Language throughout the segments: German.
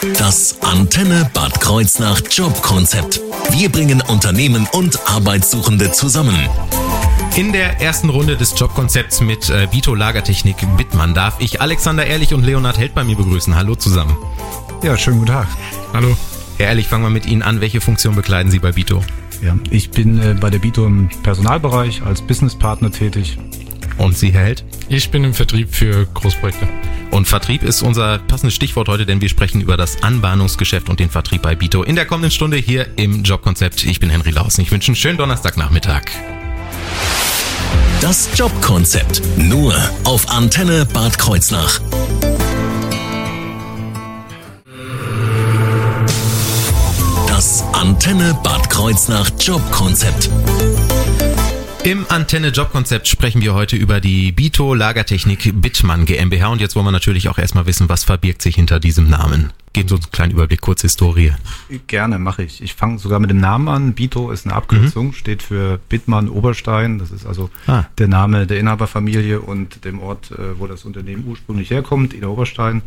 Das Antenne Bad Kreuznach Jobkonzept. Wir bringen Unternehmen und Arbeitssuchende zusammen. In der ersten Runde des Jobkonzepts mit äh, Bito Lagertechnik Bittmann darf ich Alexander Ehrlich und Leonhard Held bei mir begrüßen. Hallo zusammen. Ja, schönen guten Tag. Hallo. Herr Ehrlich, fangen wir mit Ihnen an. Welche Funktion bekleiden Sie bei Bito? Ja, ich bin äh, bei der Bito im Personalbereich als Businesspartner tätig. Und Sie, Herr Held? Ich bin im Vertrieb für Großprojekte. Und Vertrieb ist unser passendes Stichwort heute, denn wir sprechen über das Anbahnungsgeschäft und den Vertrieb bei Bito in der kommenden Stunde hier im Jobkonzept. Ich bin Henry Lausen. Ich wünsche einen schönen Donnerstagnachmittag. Das Jobkonzept. Nur auf Antenne Bad Kreuznach. Das Antenne Bad Kreuznach Jobkonzept. Im Antenne Jobkonzept sprechen wir heute über die Bito Lagertechnik Bittmann GmbH und jetzt wollen wir natürlich auch erstmal wissen, was verbirgt sich hinter diesem Namen. Geben Sie uns einen kleinen Überblick, kurze Historie. Gerne, mache ich. Ich fange sogar mit dem Namen an. Bito ist eine Abkürzung, mhm. steht für Bittmann Oberstein. Das ist also ah. der Name der Inhaberfamilie und dem Ort, äh, wo das Unternehmen ursprünglich herkommt, in Oberstein.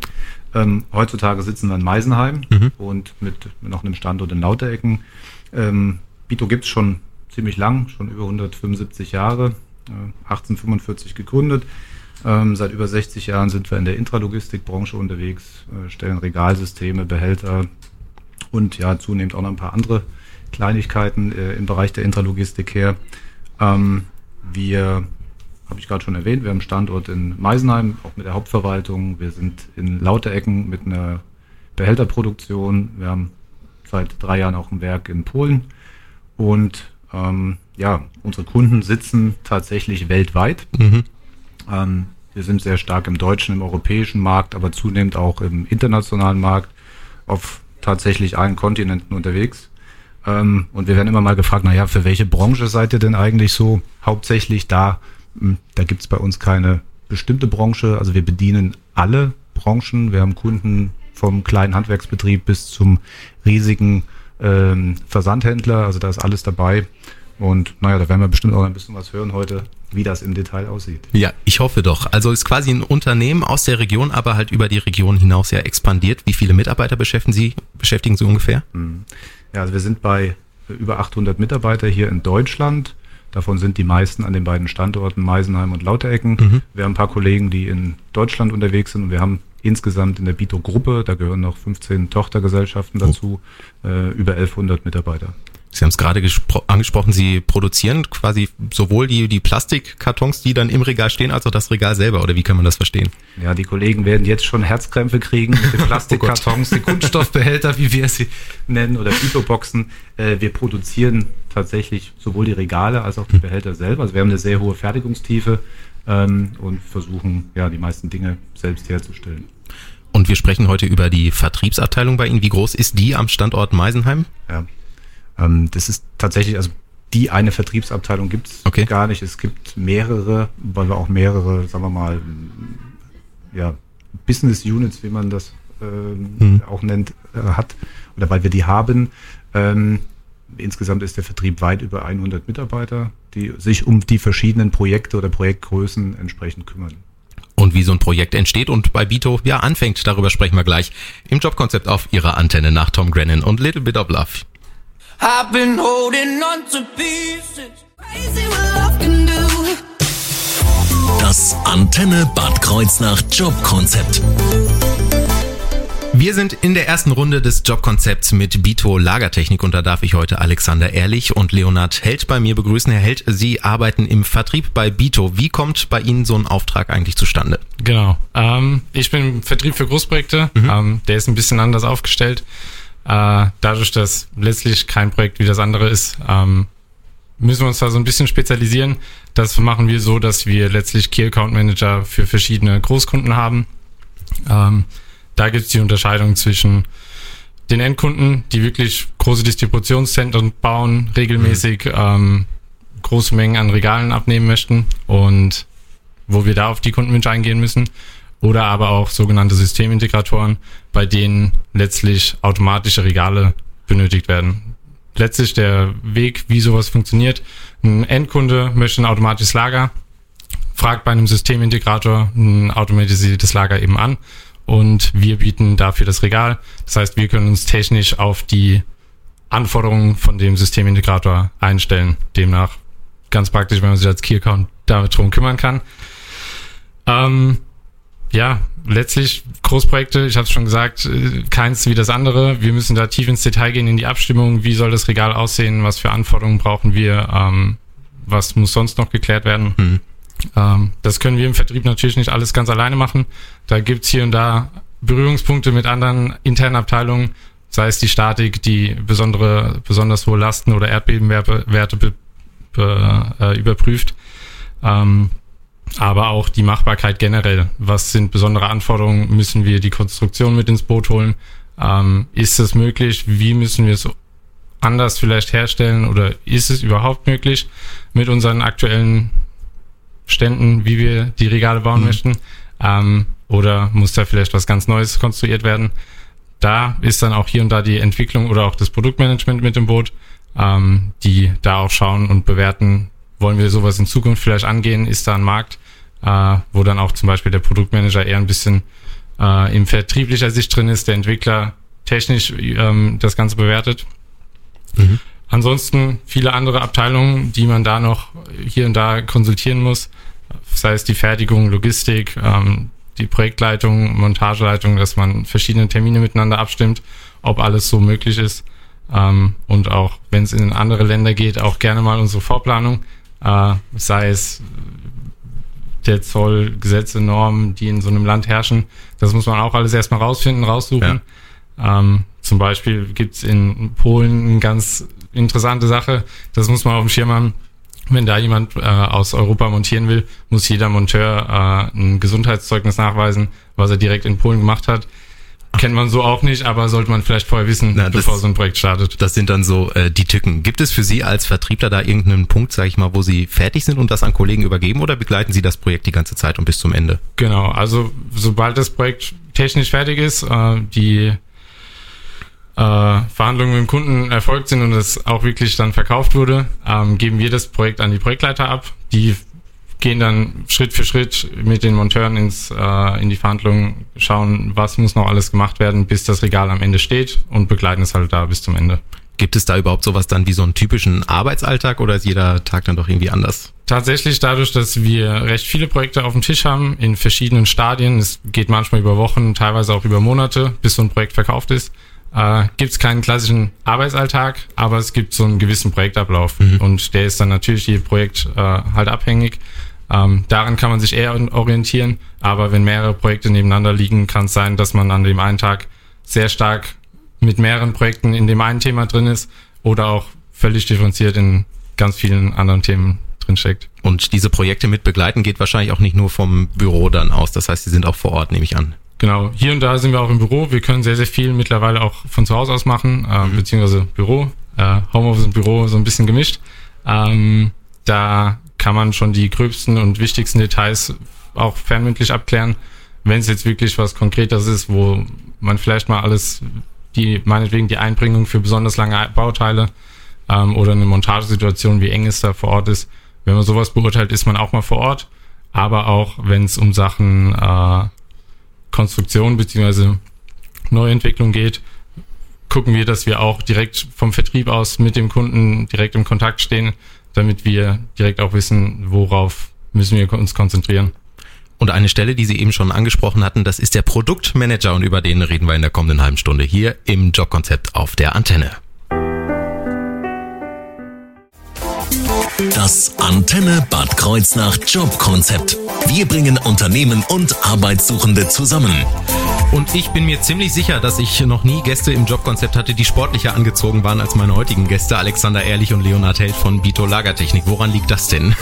Ähm, heutzutage sitzen wir in Meisenheim mhm. und mit noch einem Standort in Lauterecken. Ähm, Bito gibt es schon ziemlich lang, schon über 175 Jahre, 1845 gegründet. Ähm, seit über 60 Jahren sind wir in der Intralogistikbranche unterwegs, äh, stellen Regalsysteme, Behälter und ja zunehmend auch noch ein paar andere Kleinigkeiten äh, im Bereich der Intralogistik her. Ähm, wir, habe ich gerade schon erwähnt, wir haben einen Standort in Meisenheim, auch mit der Hauptverwaltung. Wir sind in Lauterecken mit einer Behälterproduktion. Wir haben seit drei Jahren auch ein Werk in Polen und ähm, ja, unsere Kunden sitzen tatsächlich weltweit. Mhm. Ähm, wir sind sehr stark im deutschen, im europäischen Markt, aber zunehmend auch im internationalen Markt auf tatsächlich allen Kontinenten unterwegs. Ähm, und wir werden immer mal gefragt, naja, für welche Branche seid ihr denn eigentlich so hauptsächlich da? Hm, da gibt's bei uns keine bestimmte Branche. Also wir bedienen alle Branchen. Wir haben Kunden vom kleinen Handwerksbetrieb bis zum riesigen ähm, Versandhändler, also da ist alles dabei. Und naja, da werden wir bestimmt auch ein bisschen was hören heute, wie das im Detail aussieht. Ja, ich hoffe doch. Also ist quasi ein Unternehmen aus der Region, aber halt über die Region hinaus ja expandiert. Wie viele Mitarbeiter beschäftigen Sie, beschäftigen Sie ungefähr? Hm. Ja, also wir sind bei über 800 Mitarbeiter hier in Deutschland. Davon sind die meisten an den beiden Standorten Meisenheim und Lauterecken. Mhm. Wir haben ein paar Kollegen, die in Deutschland unterwegs sind und wir haben insgesamt in der Bito-Gruppe, da gehören noch 15 Tochtergesellschaften oh. dazu, oh. äh, über 1100 Mitarbeiter. Sie haben es gerade angesprochen, Sie produzieren quasi sowohl die, die Plastikkartons, die dann im Regal stehen, als auch das Regal selber, oder wie kann man das verstehen? Ja, die Kollegen werden jetzt schon Herzkrämpfe kriegen mit den oh Plastikkartons, oh die Kunststoffbehälter, wie wir sie nennen, oder Bito-Boxen. Äh, wir produzieren tatsächlich sowohl die Regale als auch die Behälter selber. Also wir haben eine sehr hohe Fertigungstiefe ähm, und versuchen ja die meisten Dinge selbst herzustellen. Und wir sprechen heute über die Vertriebsabteilung bei Ihnen. Wie groß ist die am Standort Meisenheim? Ja, ähm, das ist tatsächlich, also die eine Vertriebsabteilung gibt es okay. gar nicht. Es gibt mehrere, weil wir auch mehrere, sagen wir mal, ja, Business Units, wie man das ähm, hm. auch nennt, äh, hat, oder weil wir die haben. Ähm, insgesamt ist der Vertrieb weit über 100 Mitarbeiter, die sich um die verschiedenen Projekte oder Projektgrößen entsprechend kümmern. Und wie so ein Projekt entsteht und bei Bito ja anfängt, darüber sprechen wir gleich im Jobkonzept auf ihrer Antenne nach Tom Grennan und Little Bit of Love. I've been holding on to pieces. Crazy what love can do. Das Antenne Bad Kreuznach Jobkonzept. Wir sind in der ersten Runde des Jobkonzepts mit Bito Lagertechnik und da darf ich heute Alexander Ehrlich und Leonard Held bei mir begrüßen. Herr Held, Sie arbeiten im Vertrieb bei Bito. Wie kommt bei Ihnen so ein Auftrag eigentlich zustande? Genau. Ähm, ich bin im Vertrieb für Großprojekte. Mhm. Ähm, der ist ein bisschen anders aufgestellt. Äh, dadurch, dass letztlich kein Projekt wie das andere ist, ähm, müssen wir uns da so ein bisschen spezialisieren. Das machen wir so, dass wir letztlich Key Account Manager für verschiedene Großkunden haben. Ähm, da gibt es die Unterscheidung zwischen den Endkunden, die wirklich große Distributionszentren bauen, regelmäßig mhm. ähm, große Mengen an Regalen abnehmen möchten und wo wir da auf die Kundenwünsche eingehen müssen oder aber auch sogenannte Systemintegratoren, bei denen letztlich automatische Regale benötigt werden. Letztlich der Weg, wie sowas funktioniert. Ein Endkunde möchte ein automatisches Lager, fragt bei einem Systemintegrator ein automatisiertes Lager eben an und wir bieten dafür das Regal. Das heißt, wir können uns technisch auf die Anforderungen von dem Systemintegrator einstellen. Demnach ganz praktisch, wenn man sich als Key-Account damit drum kümmern kann. Ähm, ja, letztlich Großprojekte, ich habe es schon gesagt, äh, keins wie das andere. Wir müssen da tief ins Detail gehen in die Abstimmung. Wie soll das Regal aussehen? Was für Anforderungen brauchen wir? Ähm, was muss sonst noch geklärt werden? Mhm. Ähm, das können wir im Vertrieb natürlich nicht alles ganz alleine machen. Da gibt's hier und da Berührungspunkte mit anderen internen Abteilungen, sei es die Statik, die besondere, besonders hohe Lasten oder Erdbebenwerte be, be, äh, überprüft. Ähm, aber auch die Machbarkeit generell. Was sind besondere Anforderungen? Müssen wir die Konstruktion mit ins Boot holen? Ähm, ist es möglich? Wie müssen wir es anders vielleicht herstellen? Oder ist es überhaupt möglich mit unseren aktuellen Ständen, wie wir die Regale bauen mhm. möchten? Ähm, oder muss da vielleicht was ganz Neues konstruiert werden? Da ist dann auch hier und da die Entwicklung oder auch das Produktmanagement mit im Boot, ähm, die da auch schauen und bewerten, wollen wir sowas in Zukunft vielleicht angehen? Ist da ein Markt, äh, wo dann auch zum Beispiel der Produktmanager eher ein bisschen äh, im vertrieblicher Sicht drin ist, der Entwickler technisch ähm, das Ganze bewertet. Mhm. Ansonsten viele andere Abteilungen, die man da noch hier und da konsultieren muss, sei es die Fertigung, Logistik, ähm, die Projektleitung, Montageleitung, dass man verschiedene Termine miteinander abstimmt, ob alles so möglich ist. Ähm, und auch, wenn es in andere Länder geht, auch gerne mal unsere Vorplanung, äh, sei es der Zoll, Gesetze, Normen, die in so einem Land herrschen. Das muss man auch alles erstmal rausfinden, raussuchen. Ja. Ähm, zum Beispiel gibt's in Polen eine ganz interessante Sache, das muss man auf dem Schirm haben. Wenn da jemand äh, aus Europa montieren will, muss jeder Monteur äh, ein Gesundheitszeugnis nachweisen, was er direkt in Polen gemacht hat. Kennt man so auch nicht, aber sollte man vielleicht vorher wissen, Na, bevor so ein Projekt startet. Das sind dann so äh, die Tücken. Gibt es für Sie als Vertriebler da irgendeinen Punkt, sage ich mal, wo Sie fertig sind und das an Kollegen übergeben oder begleiten Sie das Projekt die ganze Zeit und bis zum Ende? Genau, also sobald das Projekt technisch fertig ist, äh, die Verhandlungen mit dem Kunden erfolgt sind und es auch wirklich dann verkauft wurde, ähm, geben wir das Projekt an die Projektleiter ab. Die gehen dann Schritt für Schritt mit den Monteuren ins, äh, in die Verhandlungen, schauen, was muss noch alles gemacht werden, bis das Regal am Ende steht und begleiten es halt da bis zum Ende. Gibt es da überhaupt sowas dann wie so einen typischen Arbeitsalltag oder ist jeder Tag dann doch irgendwie anders? Tatsächlich dadurch, dass wir recht viele Projekte auf dem Tisch haben, in verschiedenen Stadien, es geht manchmal über Wochen, teilweise auch über Monate, bis so ein Projekt verkauft ist, äh, gibt es keinen klassischen Arbeitsalltag, aber es gibt so einen gewissen Projektablauf mhm. und der ist dann natürlich je Projekt äh, halt abhängig. Ähm, daran kann man sich eher orientieren, aber wenn mehrere Projekte nebeneinander liegen, kann es sein, dass man an dem einen Tag sehr stark mit mehreren Projekten in dem einen Thema drin ist oder auch völlig differenziert in ganz vielen anderen Themen drinsteckt. Und diese Projekte mit begleiten geht wahrscheinlich auch nicht nur vom Büro dann aus. Das heißt, sie sind auch vor Ort, nehme ich an. Genau, hier und da sind wir auch im Büro. Wir können sehr, sehr viel mittlerweile auch von zu Hause aus machen, äh, mhm. beziehungsweise Büro, äh, Homeoffice und Büro so ein bisschen gemischt. Ähm, da kann man schon die gröbsten und wichtigsten Details auch fernmündlich abklären. Wenn es jetzt wirklich was Konkretes ist, wo man vielleicht mal alles, die meinetwegen die Einbringung für besonders lange Bauteile ähm, oder eine Montagesituation, wie eng es da vor Ort ist, wenn man sowas beurteilt, ist man auch mal vor Ort. Aber auch wenn es um Sachen äh, Konstruktion beziehungsweise Neuentwicklung geht, gucken wir, dass wir auch direkt vom Vertrieb aus mit dem Kunden direkt im Kontakt stehen, damit wir direkt auch wissen, worauf müssen wir uns konzentrieren. Und eine Stelle, die Sie eben schon angesprochen hatten, das ist der Produktmanager und über den reden wir in der kommenden halben Stunde hier im Jobkonzept auf der Antenne. Das Antenne Bad Kreuznach Jobkonzept. Wir bringen Unternehmen und Arbeitssuchende zusammen. Und ich bin mir ziemlich sicher, dass ich noch nie Gäste im Jobkonzept hatte, die sportlicher angezogen waren als meine heutigen Gäste, Alexander Ehrlich und Leonhard Held von Bito Lagertechnik. Woran liegt das denn?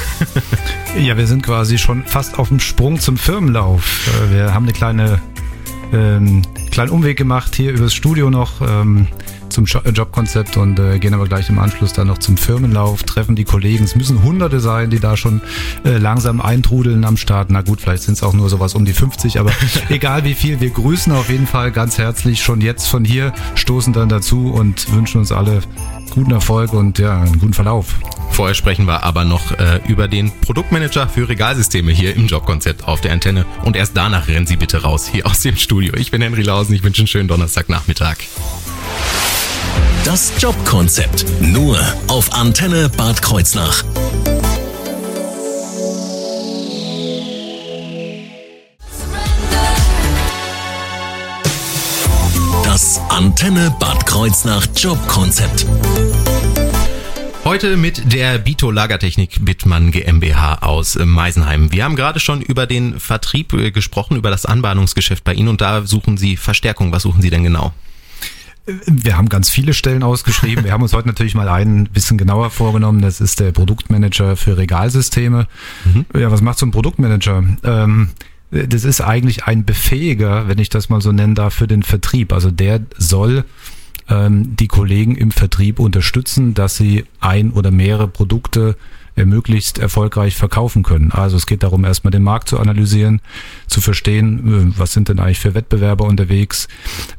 ja, wir sind quasi schon fast auf dem Sprung zum Firmenlauf. Äh, wir haben eine kleine ähm, kleinen Umweg gemacht hier übers Studio noch. Ähm, zum äh, Jobkonzept und äh, gehen aber gleich im Anschluss dann noch zum Firmenlauf, treffen die Kollegen. Es müssen Hunderte sein, die da schon äh, langsam eintrudeln am Start. Na gut, vielleicht sind es auch nur sowas um die 50, aber egal wie viel, wir grüßen auf jeden Fall ganz herzlich schon jetzt von hier, stoßen dann dazu und wünschen uns alle guten Erfolg und ja, einen guten Verlauf. Vorher sprechen wir aber noch äh, über den Produktmanager für Regalsysteme hier im Jobkonzept auf der Antenne. Und erst danach rennen Sie bitte raus hier aus dem Studio. Ich bin Henry Lausen, ich wünsche einen schönen Donnerstagnachmittag. Das Jobkonzept nur auf Antenne Bad Kreuznach. Das Antenne Bad Kreuznach Jobkonzept. Heute mit der Bito Lagertechnik Bittmann GmbH aus Meisenheim. Wir haben gerade schon über den Vertrieb äh, gesprochen, über das Anbahnungsgeschäft bei Ihnen und da suchen Sie Verstärkung. Was suchen Sie denn genau? Wir haben ganz viele Stellen ausgeschrieben. Wir haben uns heute natürlich mal einen bisschen genauer vorgenommen. Das ist der Produktmanager für Regalsysteme. Mhm. Ja, was macht so ein Produktmanager? Ähm, das ist eigentlich ein Befähiger, wenn ich das mal so nennen darf, für den Vertrieb. Also der soll ähm, die Kollegen im Vertrieb unterstützen, dass sie ein oder mehrere Produkte möglichst erfolgreich verkaufen können. Also es geht darum, erstmal den Markt zu analysieren, zu verstehen, äh, was sind denn eigentlich für Wettbewerber unterwegs.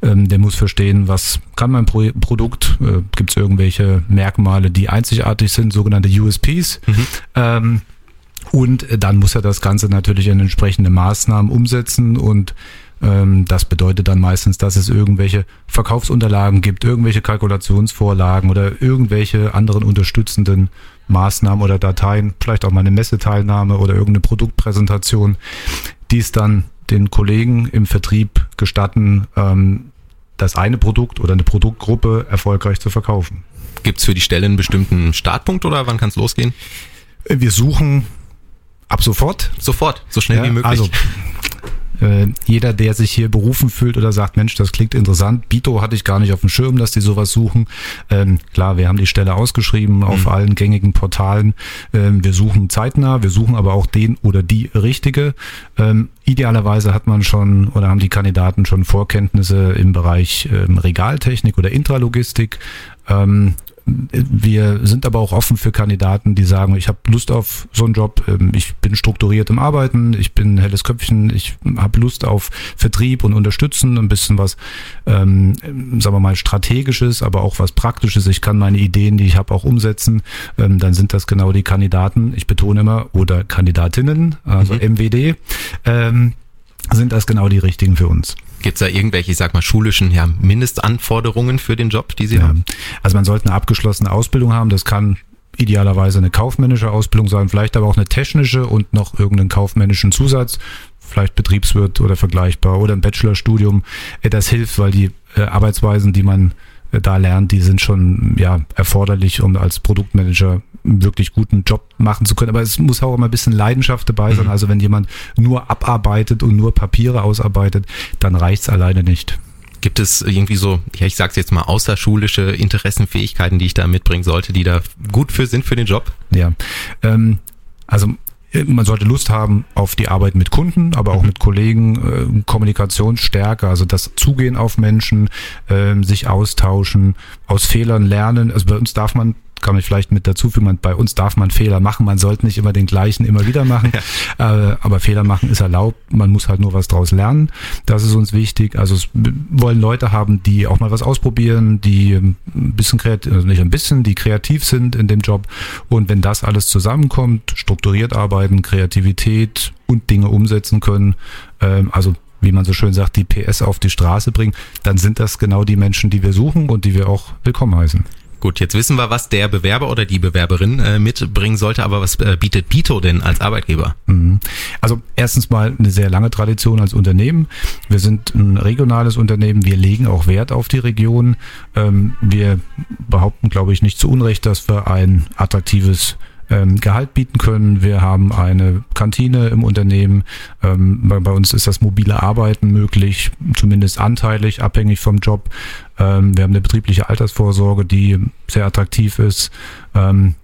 Ähm, der muss verstehen, was kann mein Pro Produkt, äh, gibt es irgendwelche Merkmale, die einzigartig sind, sogenannte USPs. Mhm. Ähm, und dann muss er das Ganze natürlich in entsprechende Maßnahmen umsetzen und das bedeutet dann meistens, dass es irgendwelche Verkaufsunterlagen gibt, irgendwelche Kalkulationsvorlagen oder irgendwelche anderen unterstützenden Maßnahmen oder Dateien, vielleicht auch mal eine Messeteilnahme oder irgendeine Produktpräsentation, die es dann den Kollegen im Vertrieb gestatten, ähm, das eine Produkt oder eine Produktgruppe erfolgreich zu verkaufen. Gibt es für die Stelle einen bestimmten Startpunkt oder wann kann es losgehen? Wir suchen ab sofort. Sofort, so schnell ja, wie möglich. Also äh, jeder, der sich hier berufen fühlt oder sagt, Mensch, das klingt interessant, Bito hatte ich gar nicht auf dem Schirm, dass die sowas suchen. Ähm, klar, wir haben die Stelle ausgeschrieben auf mhm. allen gängigen Portalen. Ähm, wir suchen zeitnah, wir suchen aber auch den oder die richtige. Ähm, idealerweise hat man schon oder haben die Kandidaten schon Vorkenntnisse im Bereich ähm, Regaltechnik oder Intralogistik. Ähm, wir sind aber auch offen für Kandidaten, die sagen, ich habe Lust auf so einen Job, ähm, ich bin strukturiert im Arbeiten, ich bin helles Köpfchen, ich habe Lust auf Vertrieb und Unterstützen, ein bisschen was, ähm, sagen wir mal, strategisches, aber auch was praktisches. Ich kann meine Ideen, die ich habe, auch umsetzen. Ähm, dann sind das genau die Kandidaten, ich betone immer, oder Kandidatinnen, also mhm. MWD, ähm, sind das genau die richtigen für uns. Gibt es da irgendwelche, ich sag mal, schulischen ja, Mindestanforderungen für den Job, die Sie ja. haben? Also man sollte eine abgeschlossene Ausbildung haben. Das kann idealerweise eine kaufmännische Ausbildung sein, vielleicht aber auch eine technische und noch irgendeinen kaufmännischen Zusatz, vielleicht Betriebswirt oder vergleichbar oder ein Bachelorstudium. Das hilft, weil die äh, Arbeitsweisen, die man da lernt, die sind schon ja erforderlich, um als Produktmanager wirklich guten Job machen zu können. Aber es muss auch immer ein bisschen Leidenschaft dabei sein. Mhm. Also wenn jemand nur abarbeitet und nur Papiere ausarbeitet, dann reicht's alleine nicht. Gibt es irgendwie so, ja, ich sag's jetzt mal, außerschulische Interessenfähigkeiten, die ich da mitbringen sollte, die da gut für sind für den Job? Ja, ähm, also man sollte Lust haben auf die Arbeit mit Kunden, aber auch mhm. mit Kollegen, äh, Kommunikationsstärke, also das Zugehen auf Menschen, äh, sich austauschen, aus Fehlern lernen. Also bei uns darf man kann ich vielleicht mit dazu fügen, bei uns darf man Fehler machen, man sollte nicht immer den gleichen immer wieder machen, ja. äh, aber Fehler machen ist erlaubt, man muss halt nur was draus lernen, das ist uns wichtig, also es wollen Leute haben, die auch mal was ausprobieren, die ein bisschen kreativ, also nicht ein bisschen, die kreativ sind in dem Job und wenn das alles zusammenkommt, strukturiert arbeiten, Kreativität und Dinge umsetzen können, äh, also wie man so schön sagt, die PS auf die Straße bringen, dann sind das genau die Menschen, die wir suchen und die wir auch willkommen heißen. Gut, jetzt wissen wir, was der Bewerber oder die Bewerberin äh, mitbringen sollte, aber was äh, bietet Bito denn als Arbeitgeber? Mhm. Also erstens mal eine sehr lange Tradition als Unternehmen. Wir sind ein regionales Unternehmen, wir legen auch Wert auf die Region. Ähm, wir behaupten, glaube ich, nicht zu Unrecht, dass wir ein attraktives ähm, Gehalt bieten können. Wir haben eine Kantine im Unternehmen. Ähm, bei, bei, uns ist das mobile Arbeiten möglich, zumindest anteilig, abhängig vom Job. Ähm, wir haben eine betriebliche Altersvorsorge, die sehr attraktiv ist. Ähm,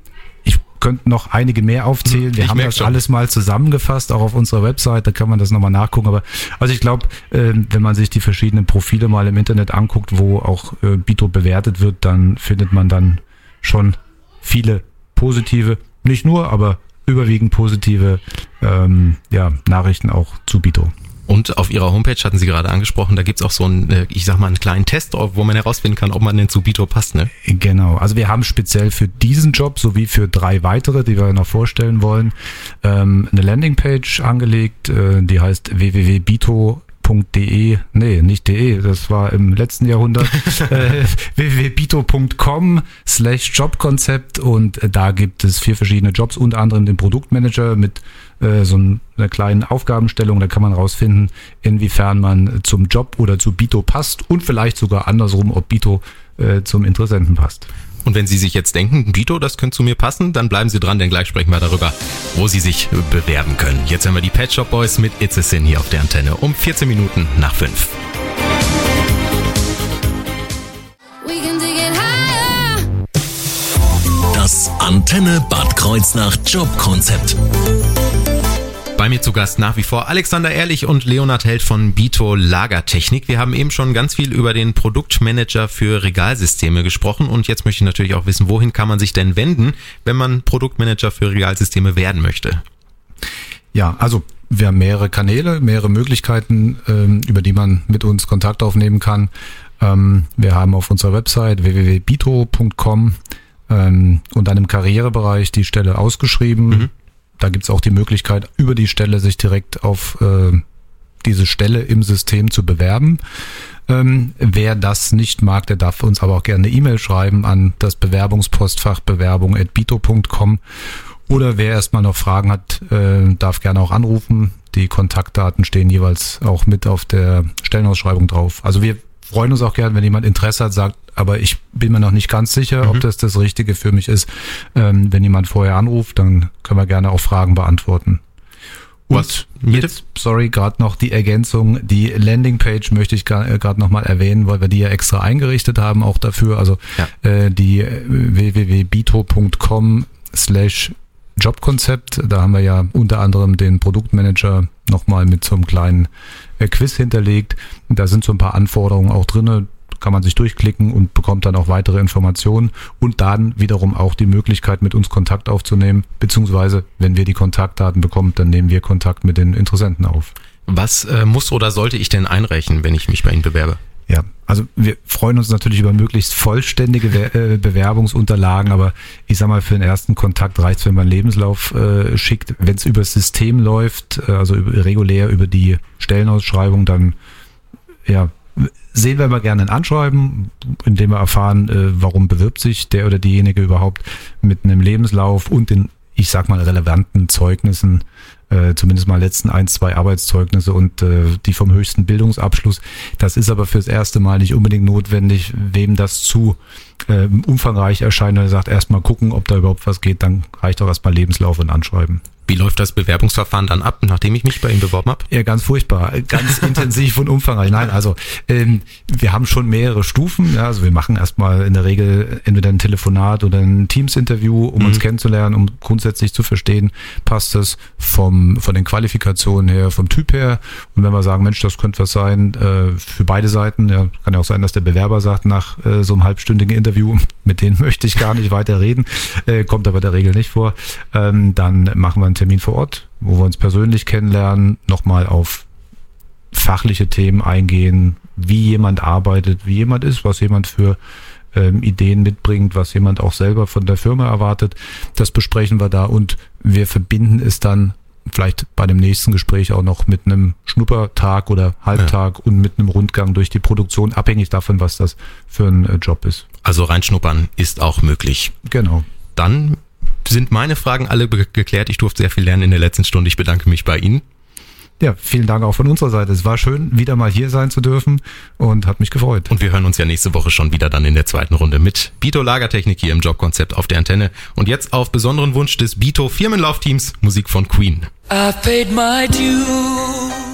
ich könnte noch einige mehr aufzählen. Wir ich haben das schon. alles mal zusammengefasst, auch auf unserer Website, da kann man das nochmal nachgucken. Aber also ich glaube, äh, wenn man sich die verschiedenen Profile mal im Internet anguckt, wo auch äh, Bito bewertet wird, dann findet man dann schon viele positive nicht nur, aber überwiegend positive ähm, ja, Nachrichten auch zu Bito. Und auf Ihrer Homepage hatten Sie gerade angesprochen, da gibt's auch so einen, äh, ich sag mal, einen kleinen Test, wo man herausfinden kann, ob man denn zu Bito passt, ne? Genau. Also wir haben speziell für diesen Job sowie für drei weitere, die wir noch vorstellen wollen, ähm, eine Landingpage angelegt, äh, die heißt www.bito www.bito.de, nee, nicht de, das war im letzten Jahrhundert, äh, www.bito.com slash Jobkonzept und äh, da gibt es vier verschiedene Jobs, unter anderem den Produktmanager mit äh, so einer kleinen Aufgabenstellung, da kann man rausfinden, inwiefern man zum Job oder zu Bito passt und vielleicht sogar andersrum, ob Bito äh, zum Interessenten passt. Und wenn Sie sich jetzt denken, Bito, das könnte zu mir passen, dann bleiben Sie dran, denn gleich sprechen wir darüber, wo Sie sich bewerben können. Jetzt haben wir die Pet Shop Boys mit It's a Sin hier auf der Antenne um 14 Minuten nach 5. Das Antenne Bad Kreuznach Jobkonzept. Bei mir zu Gast nach wie vor Alexander Ehrlich und Leonard Held von Bito Lagertechnik. Wir haben eben schon ganz viel über den Produktmanager für Regalsysteme gesprochen und jetzt möchte ich natürlich auch wissen, wohin kann man sich denn wenden, wenn man Produktmanager für Regalsysteme werden möchte? Ja, also wir haben mehrere Kanäle, mehrere Möglichkeiten, ähm, über die man mit uns Kontakt aufnehmen kann. Ähm, wir haben auf unserer Website www.bito.com ähm, und dann im Karrierebereich die Stelle ausgeschrieben. Mhm da gibt's auch die Möglichkeit, über die Stelle sich direkt auf äh, diese Stelle im System zu bewerben. Ähm, wer das nicht mag, der darf uns aber auch gerne eine E-Mail schreiben an das Bewerbungspostfach bewerbung.bito.com. Oder wer erstmal noch Fragen hat, äh, darf gerne auch anrufen. Die Kontaktdaten stehen jeweils auch mit auf der Stellenausschreibung drauf. Also wir freuen uns auch gern, wenn jemand Interesse hat, sagt, aber ich bin mir noch nicht ganz sicher, mhm. ob das das Richtige für mich ist. Ähm, wenn jemand vorher anruft, dann können wir gerne auch Fragen beantworten. Und Was? jetzt, sorry, gerade noch die Ergänzung, die Landingpage möchte ich gerade äh, noch mal erwähnen, weil wir die ja extra eingerichtet haben, auch dafür. Also ja. äh, die äh, www.bito.com slash Jobkonzept. Da haben wir ja unter anderem den Produktmanager nochmal mit so einem kleinen äh, Quiz hinterlegt. Da sind so ein paar Anforderungen auch drinne kann man sich durchklicken und bekommt dann auch weitere Informationen und dann wiederum auch die Möglichkeit, mit uns Kontakt aufzunehmen, beziehungsweise wenn wir die Kontaktdaten bekommen, dann nehmen wir Kontakt mit den Interessenten auf. Was äh, muss oder sollte ich denn einreichen, wenn ich mich bei Ihnen bewerbe? Ja, also wir freuen uns natürlich über möglichst vollständige äh, Bewerbungsunterlagen, aber ich sag mal, für den ersten Kontakt reicht es, wenn man Lebenslauf äh, schickt. Wenn es über das System läuft, äh, also über, regulär über die Stellenausschreibung, dann ja, sehen wir mal gerne ein Anschreiben, in dem wir erfahren, äh, warum bewirbt sich der oder diejenige überhaupt mit einem Lebenslauf und den, ich sag mal, relevanten Zeugnissen äh, zumindest mal letzten ein, zwei Arbeitszeugnisse und äh, die vom höchsten Bildungsabschluss. Das ist aber fürs erste Mal nicht unbedingt notwendig, wem das zu äh, umfangreich erscheint. Er sagt, erstmal gucken, ob da überhaupt was geht, dann reicht auch erstmal Lebenslauf und Anschreiben. Wie läuft das Bewerbungsverfahren dann ab, nachdem ich mich bei Ihnen beworben habe? Ja, ganz furchtbar, ganz intensiv und umfangreich. Nein, also ähm, wir haben schon mehrere Stufen. Ja, also wir machen erstmal in der Regel entweder ein Telefonat oder ein Teams-Interview, um mhm. uns kennenzulernen, um grundsätzlich zu verstehen, passt das vom von den Qualifikationen her, vom Typ her. Und wenn wir sagen, Mensch, das könnte was sein äh, für beide Seiten, ja, kann ja auch sein, dass der Bewerber sagt nach äh, so einem halbstündigen Interview, mit denen möchte ich gar nicht weiter reden, äh, kommt aber der Regel nicht vor. Ähm, dann machen wir ein Termin vor Ort, wo wir uns persönlich kennenlernen, nochmal auf fachliche Themen eingehen, wie jemand arbeitet, wie jemand ist, was jemand für ähm, Ideen mitbringt, was jemand auch selber von der Firma erwartet. Das besprechen wir da und wir verbinden es dann vielleicht bei dem nächsten Gespräch auch noch mit einem Schnuppertag oder Halbtag ja. und mit einem Rundgang durch die Produktion, abhängig davon, was das für ein äh, Job ist. Also reinschnuppern ist auch möglich. Genau. Dann sind meine Fragen alle geklärt. Ich durfte sehr viel lernen in der letzten Stunde. Ich bedanke mich bei Ihnen. Ja, vielen Dank auch von unserer Seite. Es war schön, wieder mal hier sein zu dürfen und hat mich gefreut. Und wir hören uns ja nächste Woche schon wieder dann in der zweiten Runde mit Bito Lagertechnik hier im Jobkonzept auf der Antenne. Und jetzt auf besonderen Wunsch des Bito Firmenlaufteams Musik von Queen. I paid my dues.